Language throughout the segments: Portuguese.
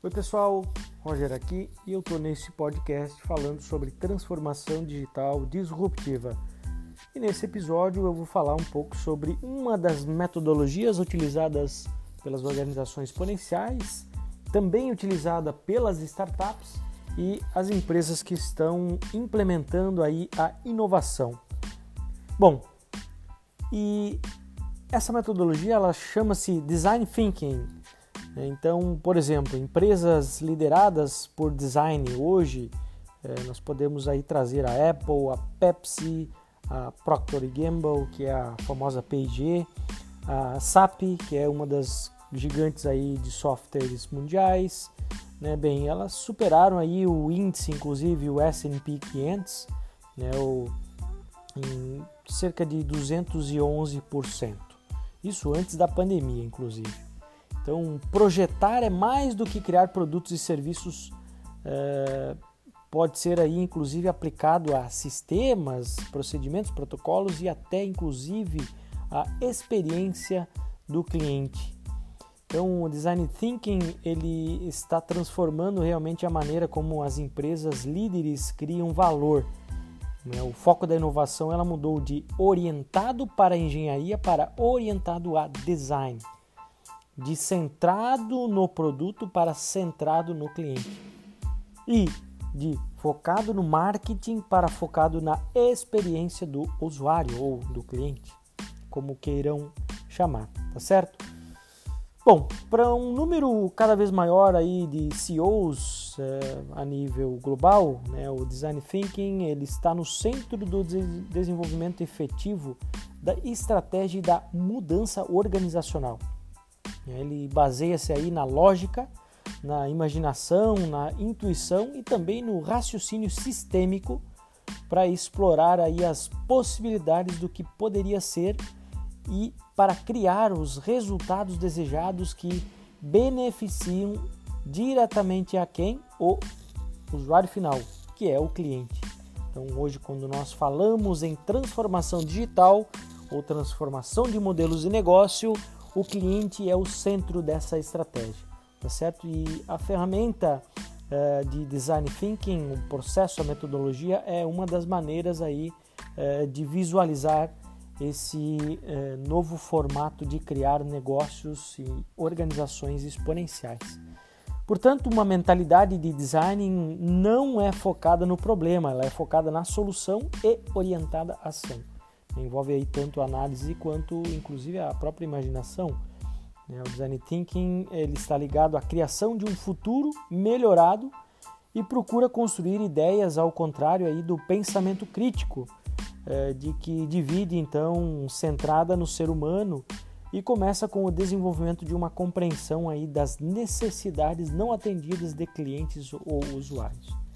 Oi pessoal, Roger aqui e eu estou nesse podcast falando sobre transformação digital disruptiva. E nesse episódio eu vou falar um pouco sobre uma das metodologias utilizadas pelas organizações exponenciais, também utilizada pelas startups e as empresas que estão implementando aí a inovação. Bom, e essa metodologia ela chama-se Design Thinking. Então, por exemplo, empresas lideradas por design hoje, eh, nós podemos aí trazer a Apple, a Pepsi, a Procter Gamble, que é a famosa P&G, a SAP, que é uma das gigantes aí de softwares mundiais, né? Bem, elas superaram aí o índice, inclusive o S&P 500, né? O, em cerca de 211%. Isso antes da pandemia, inclusive. Então, projetar é mais do que criar produtos e serviços. É, pode ser aí, inclusive, aplicado a sistemas, procedimentos, protocolos e até, inclusive, a experiência do cliente. Então, o design thinking ele está transformando realmente a maneira como as empresas líderes criam valor. Né? O foco da inovação ela mudou de orientado para engenharia para orientado a design, de centrado no produto para centrado no cliente e de focado no marketing para focado na experiência do usuário ou do cliente, como queiram chamar, tá certo? Bom, para um número cada vez maior aí de CEOs é, a nível global, né, o Design Thinking ele está no centro do desenvolvimento efetivo da estratégia e da mudança organizacional. Ele baseia-se aí na lógica, na imaginação, na intuição e também no raciocínio sistêmico para explorar aí as possibilidades do que poderia ser e para criar os resultados desejados que beneficiam diretamente a quem? O usuário final, que é o cliente. Então, hoje, quando nós falamos em transformação digital ou transformação de modelos de negócio, o cliente é o centro dessa estratégia, tá certo? E a ferramenta uh, de design thinking, o processo, a metodologia é uma das maneiras aí uh, de visualizar esse eh, novo formato de criar negócios e organizações exponenciais. Portanto, uma mentalidade de design não é focada no problema, ela é focada na solução e orientada à ação. Envolve aí tanto análise quanto, inclusive, a própria imaginação. Né? O design thinking ele está ligado à criação de um futuro melhorado e procura construir ideias ao contrário aí do pensamento crítico, é, de que divide então centrada no ser humano e começa com o desenvolvimento de uma compreensão aí das necessidades não atendidas de clientes ou usuários.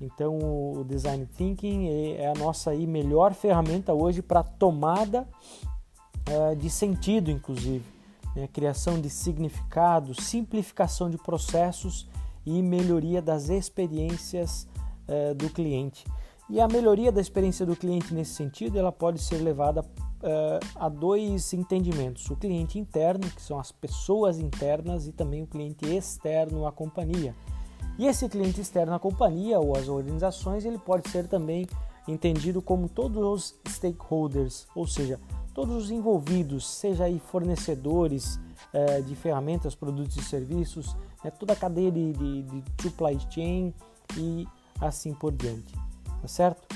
Então, o design thinking é, é a nossa aí melhor ferramenta hoje para tomada é, de sentido, inclusive, né? criação de significado, simplificação de processos e melhoria das experiências é, do cliente. E a melhoria da experiência do cliente nesse sentido, ela pode ser levada a dois entendimentos: o cliente interno, que são as pessoas internas, e também o cliente externo à companhia. E esse cliente externo à companhia ou às organizações, ele pode ser também entendido como todos os stakeholders, ou seja, todos os envolvidos, seja aí fornecedores uh, de ferramentas, produtos e serviços, né, toda a cadeia de, de, de supply chain e assim por diante tá certo?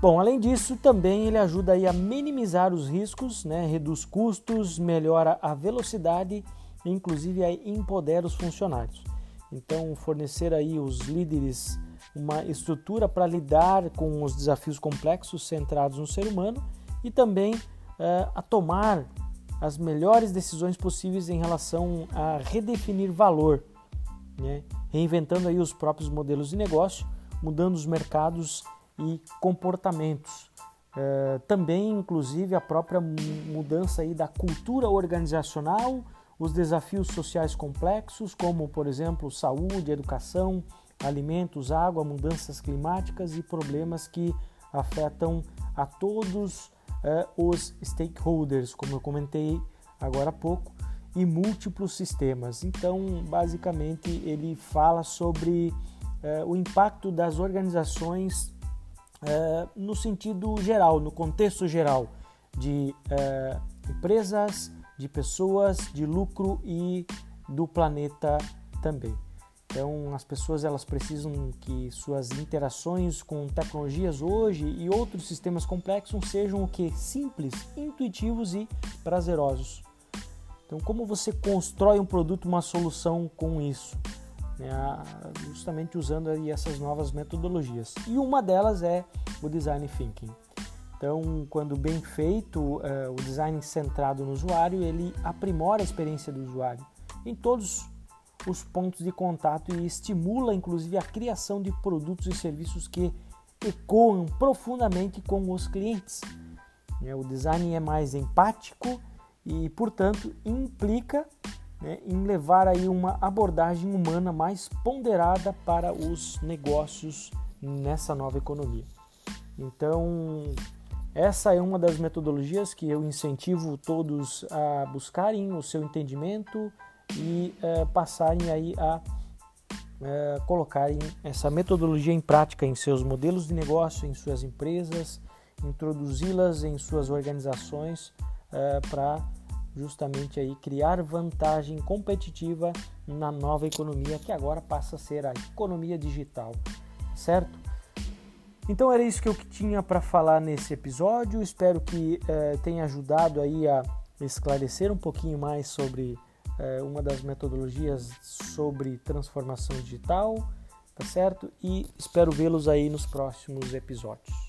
Bom, além disso, também ele ajuda aí a minimizar os riscos, né? reduz custos, melhora a velocidade e inclusive aí empodera os funcionários. Então, fornecer aí os líderes uma estrutura para lidar com os desafios complexos centrados no ser humano e também uh, a tomar as melhores decisões possíveis em relação a redefinir valor, né? reinventando aí os próprios modelos de negócio mudando os mercados e comportamentos. É, também, inclusive, a própria mudança aí da cultura organizacional, os desafios sociais complexos, como, por exemplo, saúde, educação, alimentos, água, mudanças climáticas e problemas que afetam a todos é, os stakeholders, como eu comentei agora há pouco. e múltiplos sistemas. Então, basicamente, ele fala sobre uh, o impacto das organizações uh, no sentido geral, no contexto geral, de empresas, de pessoas, de lucro e do planeta também. Então, as pessoas elas precisam que suas interações com tecnologias hoje e outros sistemas complexos sejam o que simples, intuitivos e prazerosos. Então, como você constrói um produto, uma solução com isso? Né? Justamente usando essas novas metodologias. E uma delas é o Design Thinking. Então, quando bem feito, uh, o design centrado no usuário, ele aprimora a experiência do usuário em todos os pontos de contato e estimula, inclusive, a criação de produtos e serviços que ecoam profundamente com os clientes. Né? O design é mais empático e, portanto, implica né, em levar aí uma abordagem humana mais ponderada para os negócios nessa nova economia. Então, essa é uma das metodologias que eu incentivo todos a buscarem o seu entendimento e é, passarem aí a é, colocarem essa metodologia em prática em seus modelos de negócio, em suas empresas, introduzi-las em suas organizações é, para justamente aí criar vantagem competitiva na nova economia que agora passa a ser a economia digital, certo? Então era isso que eu tinha para falar nesse episódio. Espero que eh, tenha ajudado aí a esclarecer um pouquinho mais sobre eh, uma das metodologias sobre transformação digital, tá certo? E espero vê-los aí nos próximos episódios.